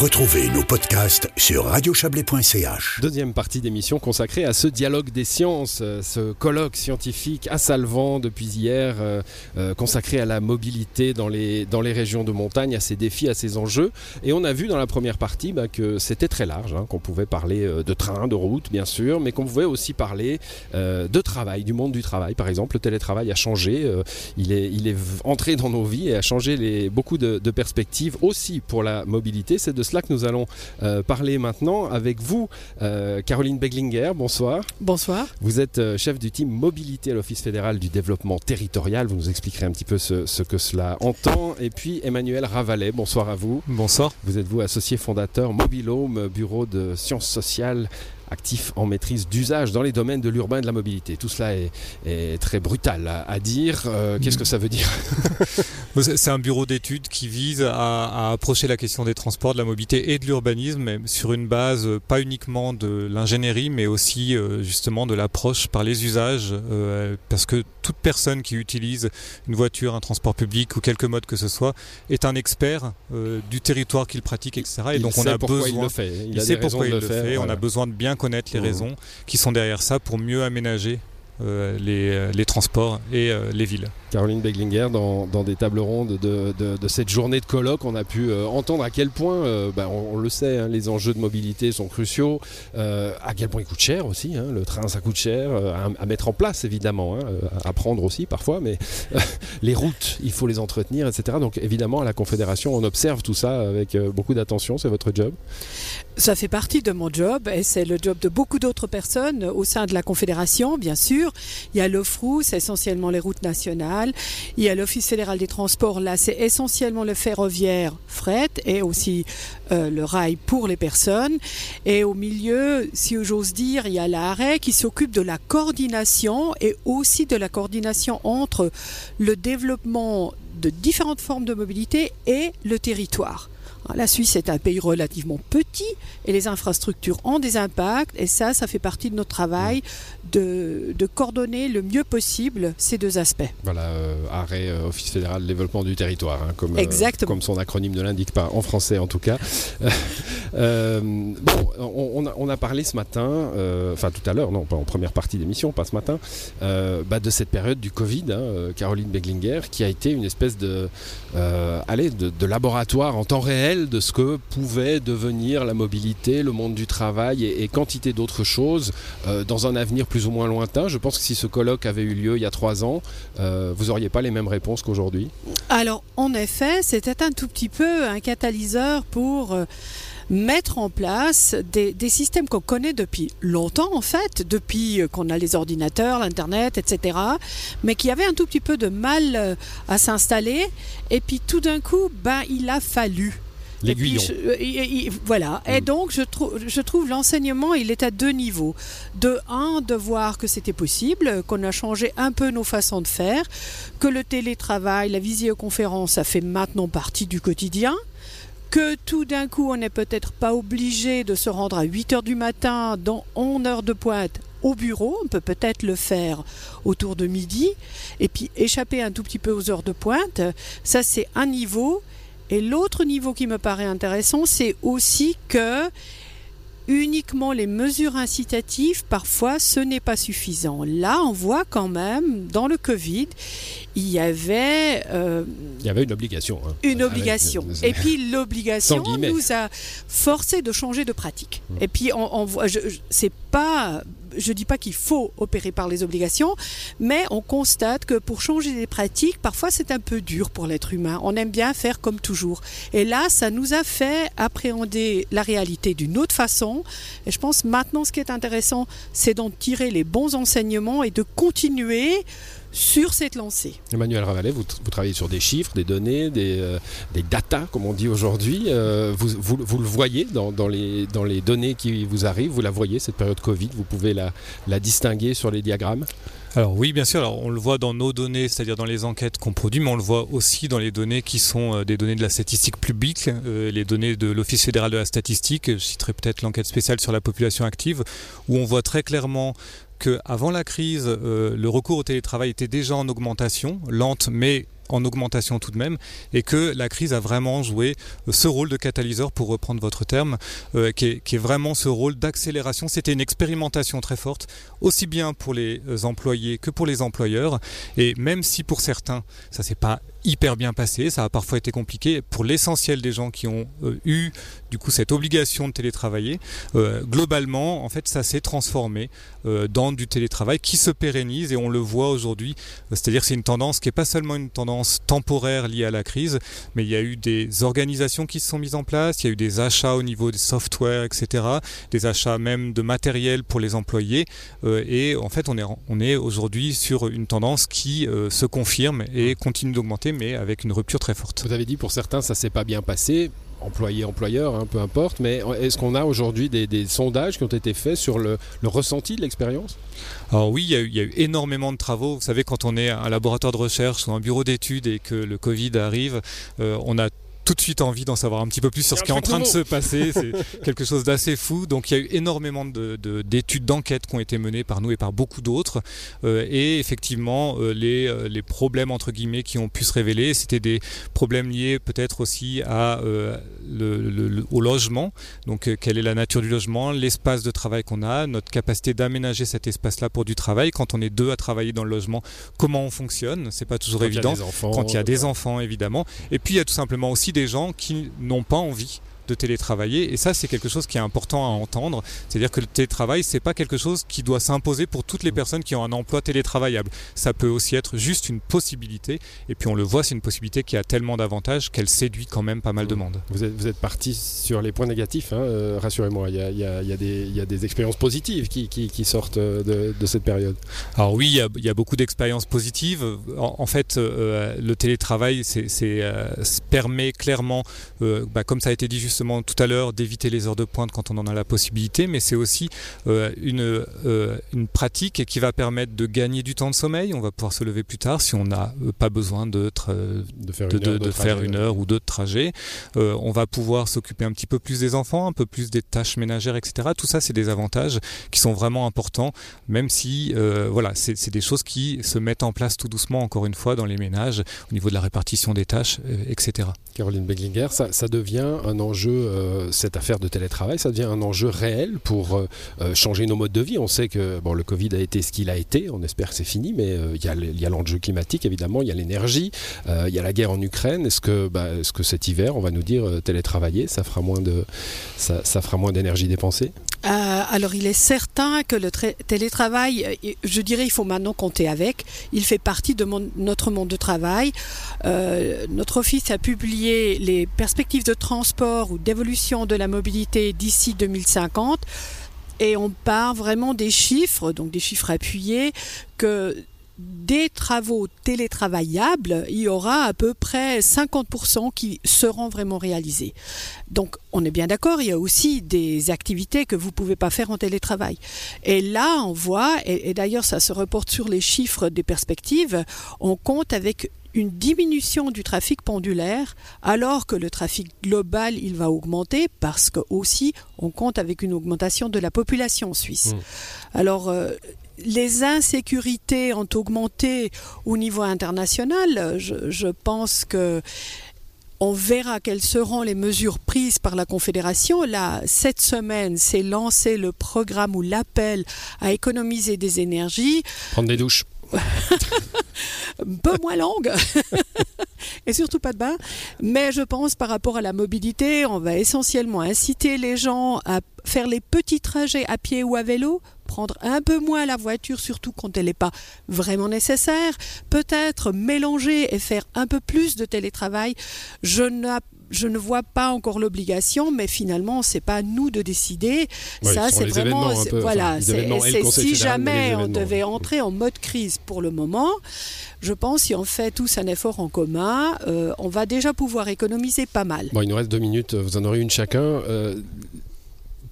Retrouvez nos podcasts sur radiochablais.ch. Deuxième partie d'émission consacrée à ce dialogue des sciences, euh, ce colloque scientifique à Salvan depuis hier, euh, euh, consacré à la mobilité dans les, dans les régions de montagne, à ses défis, à ses enjeux. Et on a vu dans la première partie bah, que c'était très large, hein, qu'on pouvait parler de train, de route, bien sûr, mais qu'on pouvait aussi parler de travail, du monde du travail. Par exemple, le télétravail a changé, il, est, il est entré dans nos vies et a changé les, beaucoup de, de perspectives aussi pour la mobilité. C'est de cela que nous allons euh, parler maintenant avec vous, euh, Caroline Beglinger. Bonsoir. Bonsoir. Vous êtes euh, chef du team mobilité à l'Office fédéral du développement territorial. Vous nous expliquerez un petit peu ce, ce que cela entend. Et puis Emmanuel Ravalet. Bonsoir à vous. Bonsoir. Vous êtes vous associé fondateur Mobilhome, bureau de sciences sociales actif en maîtrise d'usage dans les domaines de l'urbain et de la mobilité. Tout cela est, très brutal à, dire. Euh, qu'est-ce que ça veut dire C'est un bureau d'études qui vise à, approcher la question des transports, de la mobilité et de l'urbanisme sur une base euh, pas uniquement de l'ingénierie, mais aussi euh, justement de l'approche par les usages, parce que toute personne qui utilise une voiture, un transport public ou quelque mode que ce soit est un expert du territoire qu'il pratique, etc. Et donc on a besoin. Il, le fait. il, sait pourquoi il le fait. On a besoin de bien connaître les mmh. raisons qui sont derrière ça pour mieux aménager euh, euh, les, transports et euh, les villes. Caroline Beglinger, dans, des tables rondes de, cette journée de colloque, on a pu entendre à quel point, bah, on, le sait, hein, les enjeux de mobilité sont cruciaux, à quel point ils coûtent cher aussi, hein, le train ça coûte cher, à, mettre en place évidemment, hein, à prendre aussi parfois, mais les routes, il faut les entretenir, etc. Donc évidemment, à la Confédération, on observe tout ça avec beaucoup d'attention, c'est votre job Ça fait partie de mon job et c'est le job de beaucoup d'autres personnes au sein de la Confédération, bien sûr. Il y a l'OFRU, c'est essentiellement les routes nationales. Il y a l'Office fédéral des transports, là, c'est essentiellement le ferroviaire, fret et aussi euh, le rail pour les personnes. Et au milieu, si j'ose dire, il y a l'arrêt qui s'occupe de la coordination et aussi de la coordination entre le développement de différentes formes de mobilité et le territoire. La Suisse est un pays relativement petit et les infrastructures ont des impacts et ça, ça fait partie de notre travail de, coordonner le mieux possible ces deux aspects. Voilà, euh, arrêt euh, Office fédéral de développement du territoire, hein, comme, euh, comme son acronyme ne l'indique pas, en français en tout cas. bon, on, a, parlé ce matin, enfin tout à l'heure, non, pas en première partie d'émission, pas ce matin, bah, de cette période du Covid, hein, Caroline Beglinger, qui a été une espèce de, allez, de laboratoire en temps réel de ce que pouvait devenir la mobilité, le monde du travail et, quantité d'autres choses euh, dans un avenir plus ou moins lointain. Je pense que si ce colloque avait eu lieu il y a trois ans, euh, vous n'auriez pas les mêmes réponses qu'aujourd'hui. Alors, en effet, c'était un tout petit peu un catalyseur pour... Euh, mettre en place des, systèmes qu'on connaît depuis longtemps en fait, depuis qu'on a les ordinateurs, l'internet, etc. Mais qui avaient un tout petit peu de mal à s'installer. Et puis tout d'un coup, ben, il a fallu L'aiguillon. Euh, voilà. Et mm. donc, je, je trouve l'enseignement, il est à deux niveaux. De un, de voir que c'était possible, qu'on a changé un peu nos façons de faire, que le télétravail, la visioconférence, ça fait maintenant partie du quotidien que tout d'un coup on n'est peut-être pas obligé de se rendre à 8 heures du matin dans 11 heures de pointe au bureau, on peut peut-être le faire autour de midi et puis échapper un tout petit peu aux heures de pointe. Ça c'est un niveau et l'autre niveau qui me paraît intéressant, c'est aussi que uniquement les mesures incitatives, parfois, ce n'est pas suffisant. Là, on voit quand même, dans le Covid, il y avait... Euh, il y avait une obligation. Hein. Une obligation. Et puis l'obligation nous a forcé de changer de pratique. Mmh. Et puis on, on voit, c'est pas je ne dis pas qu'il faut opérer par les obligations, mais on constate que pour changer des pratiques, parfois c'est un peu dur pour l'être humain. On aime bien faire comme toujours. Et là, ça nous a fait appréhender la réalité d'une autre façon. Et je pense maintenant, ce qui est intéressant, c'est d'en tirer les bons enseignements et de continuer sur cette lancée. Emmanuel Ravalet, vous, travaillez sur des chiffres, des données, des, euh, des data, comme on dit aujourd'hui. Euh, vous, vous, le voyez dans, dans, les, dans les données qui vous arrivent, vous la voyez, cette période Covid, vous pouvez la, la distinguer sur les diagrammes? Alors oui, bien sûr. Alors on le voit dans nos données, c'est-à-dire dans les enquêtes qu'on produit, mais on le voit aussi dans les données qui sont euh, des données de la statistique publique, les données de l'Office fédéral de la statistique. Je citerai peut-être l'enquête spéciale sur la population active, où on voit très clairement qu'avant la crise, euh, le recours au télétravail était déjà en augmentation, lente mais en augmentation tout de même, et que la crise a vraiment joué ce rôle de catalyseur, pour reprendre votre terme, qui est, qui, est, vraiment ce rôle d'accélération. C'était une expérimentation très forte, aussi bien pour les employés que pour les employeurs, et même si pour certains, ça s'est pas hyper bien passé, ça a parfois été compliqué pour l'essentiel des gens qui ont euh, eu du coup cette obligation de télétravailler. Euh, globalement, en fait, ça s'est transformé euh, dans du télétravail qui se pérennise et on le voit aujourd'hui. C'est-à-dire c'est une tendance qui n'est pas seulement une tendance temporaire liée à la crise, mais il y a eu des organisations qui se sont mises en place, il y a eu des achats au niveau des software, etc., des achats même de matériel pour les employés et en fait on est on est aujourd'hui sur une tendance qui se confirme et continue d'augmenter mais avec une rupture très forte. Vous avez dit pour certains ça s'est pas bien passé, employé, employeur, hein, peu importe, mais est-ce qu'on a aujourd'hui des, sondages qui ont été faits sur le, ressenti de l'expérience? Alors oui, il y, a eu, énormément de travaux. Vous savez, quand on est un laboratoire de recherche ou un bureau d'études et que le Covid arrive, euh, on a tout de suite envie d'en savoir un petit peu plus sur ce qui est en train de se passer. C'est quelque chose d'assez fou. Donc il y a eu énormément d'études, de, d'enquêtes qui ont été menées par nous et par beaucoup d'autres. Euh, et effectivement, euh, les, euh, les, problèmes entre guillemets qui ont pu se révéler, c'était des problèmes liés peut-être aussi à, le, au logement. Donc quelle est la nature du logement, l'espace de travail qu'on a, notre capacité d'aménager cet espace-là pour du travail. Quand on est deux à travailler dans le logement, comment on fonctionne C'est pas toujours évident. quand il y a des enfants, évidemment. Et puis il y a tout simplement aussi des gens qui n'ont pas envie de télétravailler. Et ça, c'est quelque chose qui est important à entendre. C'est-à-dire que le télétravail, c'est pas quelque chose qui doit s'imposer pour toutes les personnes qui ont un emploi télétravaillable. Ça peut aussi être juste une possibilité. Et puis on le voit, c'est une possibilité qui a tellement d'avantages qu'elle séduit quand même pas mal de monde. Vous êtes, vous êtes parti sur les points négatifs, hein, euh, rassurez-moi. Il y a, y, a, y, a y a, des expériences positives qui, qui, sortent de, de, cette période. Alors oui, il y a, beaucoup d'expériences positives. En, fait, euh, le télétravail c'est, euh, permet clairement, bah, comme ça a été dit justement, tout à l'heure d'éviter les heures de pointe quand on en a la possibilité, mais c'est aussi euh, une, euh, une pratique qui va permettre de gagner du temps de sommeil. On va pouvoir se lever plus tard si on n'a euh, pas besoin de, de faire, une, heure, de faire une heure ou deux de trajet. on va pouvoir s'occuper un petit peu plus des enfants, un peu plus des tâches ménagères, etc. Tout ça, c'est des avantages qui sont vraiment importants, même si voilà, c'est des choses qui se mettent en place tout doucement, encore une fois, dans les ménages, au niveau de la répartition des tâches, etc. Caroline Beglinger, ça, ça devient un enjeu euh, cette affaire de télétravail, ça devient un enjeu réel pour euh, euh, changer nos modes de vie. On sait que bon, le Covid a été ce qu'il a été, on espère que c'est fini, mais il y a l'enjeu climatique évidemment, il y a l'énergie, il y a la guerre en Ukraine. Est-ce que, bah, cet hiver, on va nous dire télétravailler, ça fera moins d'énergie dépensée? Alors il est certain que le télétravail, je dirais, il faut maintenant compter avec. Il fait partie de notre monde de travail. notre office a publié les perspectives de transport ou d'évolution de la mobilité d'ici 2050. Et on part vraiment des chiffres, donc des chiffres appuyés, que des travaux télétravaillables, il y aura à peu près 50% qui seront vraiment réalisés. Donc on est bien d'accord, il y a aussi des activités que vous ne pouvez pas faire en télétravail. Et là, on voit, et, et d'ailleurs ça se reporte sur les chiffres des perspectives, on compte avec une diminution du trafic pendulaire alors que le trafic global il va augmenter parce que aussi on compte avec une augmentation de la population suisse. Mmh. Alors euh, les insécurités ont augmenté au niveau international. Je, pense que on verra quelles seront les mesures prises par la Confédération. Là, cette semaine, c'est lancé le programme ou l'appel à économiser des énergies. Prendre des douches. Un peu moins longue et surtout pas de bain. Mais je pense par rapport à la mobilité, on va essentiellement inciter les gens à faire les petits trajets à pied ou à vélo, prendre un peu moins la voiture, surtout quand elle n'est pas vraiment nécessaire, peut-être mélanger et faire un peu plus de télétravail. Je n'ai je ne vois pas encore l'obligation, mais finalement, c'est pas à nous de décider. ça, c'est vraiment, voilà, c'est si jamais on devait entrer en mode crise pour le moment, je pense si on fait tous un effort en commun, euh, on va déjà pouvoir économiser pas mal. Bon, il nous reste deux minutes, vous en aurez une chacun. Euh,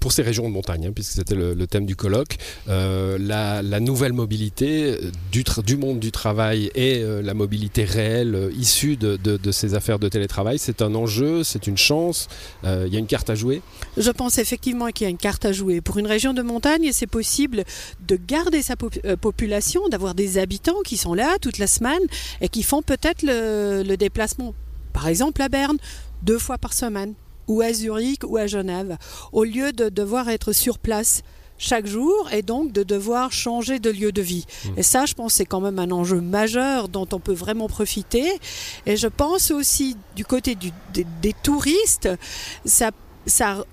pour ces régions de montagne, hein, puisque c'était le, thème du colloque, euh, la, nouvelle mobilité du, du, monde du travail et la mobilité réelle issue de, ces affaires de télétravail, c'est un enjeu, c'est une chance, il y a une carte à jouer Je pense effectivement qu'il y a une carte à jouer. Pour une région de montagne, c'est possible de garder sa population, d'avoir des habitants qui sont là toute la semaine et qui font peut-être le déplacement, par exemple à Berne, deux fois par semaine, ou à Zurich ou à Genève, au lieu de devoir être sur place chaque jour et donc de devoir changer de lieu de vie. Mmh. Et ça, je pense, c'est quand même un enjeu majeur dont on peut vraiment profiter. Et je pense aussi du côté des, des, touristes, ça, ça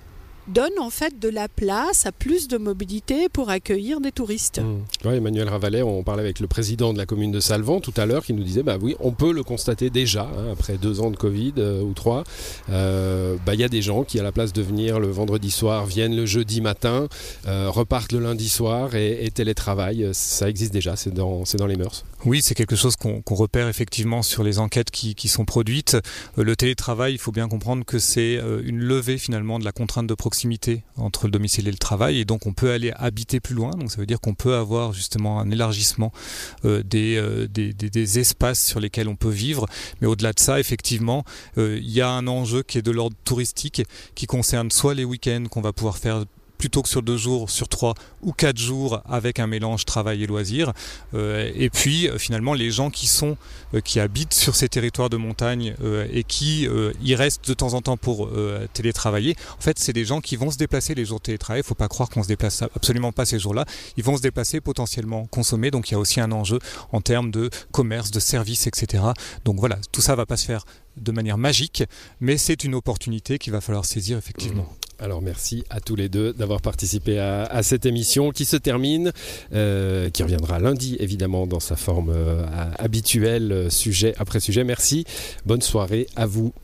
donne en fait de la place à plus de mobilité pour accueillir des touristes. Mmh. Emmanuel Ravalet, on parlait avec le président de la commune de Salvan tout à l'heure qui nous disait bah oui, on peut le constater déjà hein, après deux ans de Covid euh, ou trois. Euh, bah, il y a des gens qui à la place de venir le vendredi soir viennent le jeudi matin, euh, repartent le lundi soir et, et télétravaillent. Ça existe déjà, c'est dans, dans les mœurs. Oui, c'est quelque chose qu'on repère effectivement sur les enquêtes qui, qui sont produites. le télétravail, il faut bien comprendre que c'est une levée finalement de la contrainte de proximité entre le domicile et le travail et donc on peut aller habiter plus loin. Donc ça veut dire qu'on peut avoir justement un élargissement euh, euh, des, des, espaces sur lesquels on peut vivre. Mais au-delà de ça, effectivement, euh, il y a un enjeu qui est de l'ordre touristique qui concerne soit les week-ends qu'on va pouvoir faire plutôt que sur deux jours, sur trois ou quatre jours avec un mélange travail et loisirs. Euh, et puis euh, finalement les gens qui sont, euh, qui habitent sur ces territoires de montagne et qui y restent de temps en temps pour télétravailler, en fait c'est des gens qui vont se déplacer les jours de télétravail. Il ne faut pas croire qu'on se déplace absolument pas ces jours-là. Ils vont se déplacer potentiellement consommer. Donc il y a aussi un enjeu en termes de commerce, de services, etc. Donc voilà, tout ça va pas se faire de manière magique, mais c'est une opportunité qu'il va falloir saisir effectivement. Alors merci à tous les deux d'avoir participé à, cette émission qui se termine, euh, qui reviendra lundi évidemment dans sa forme euh, habituelle, sujet après sujet. Merci, bonne soirée à vous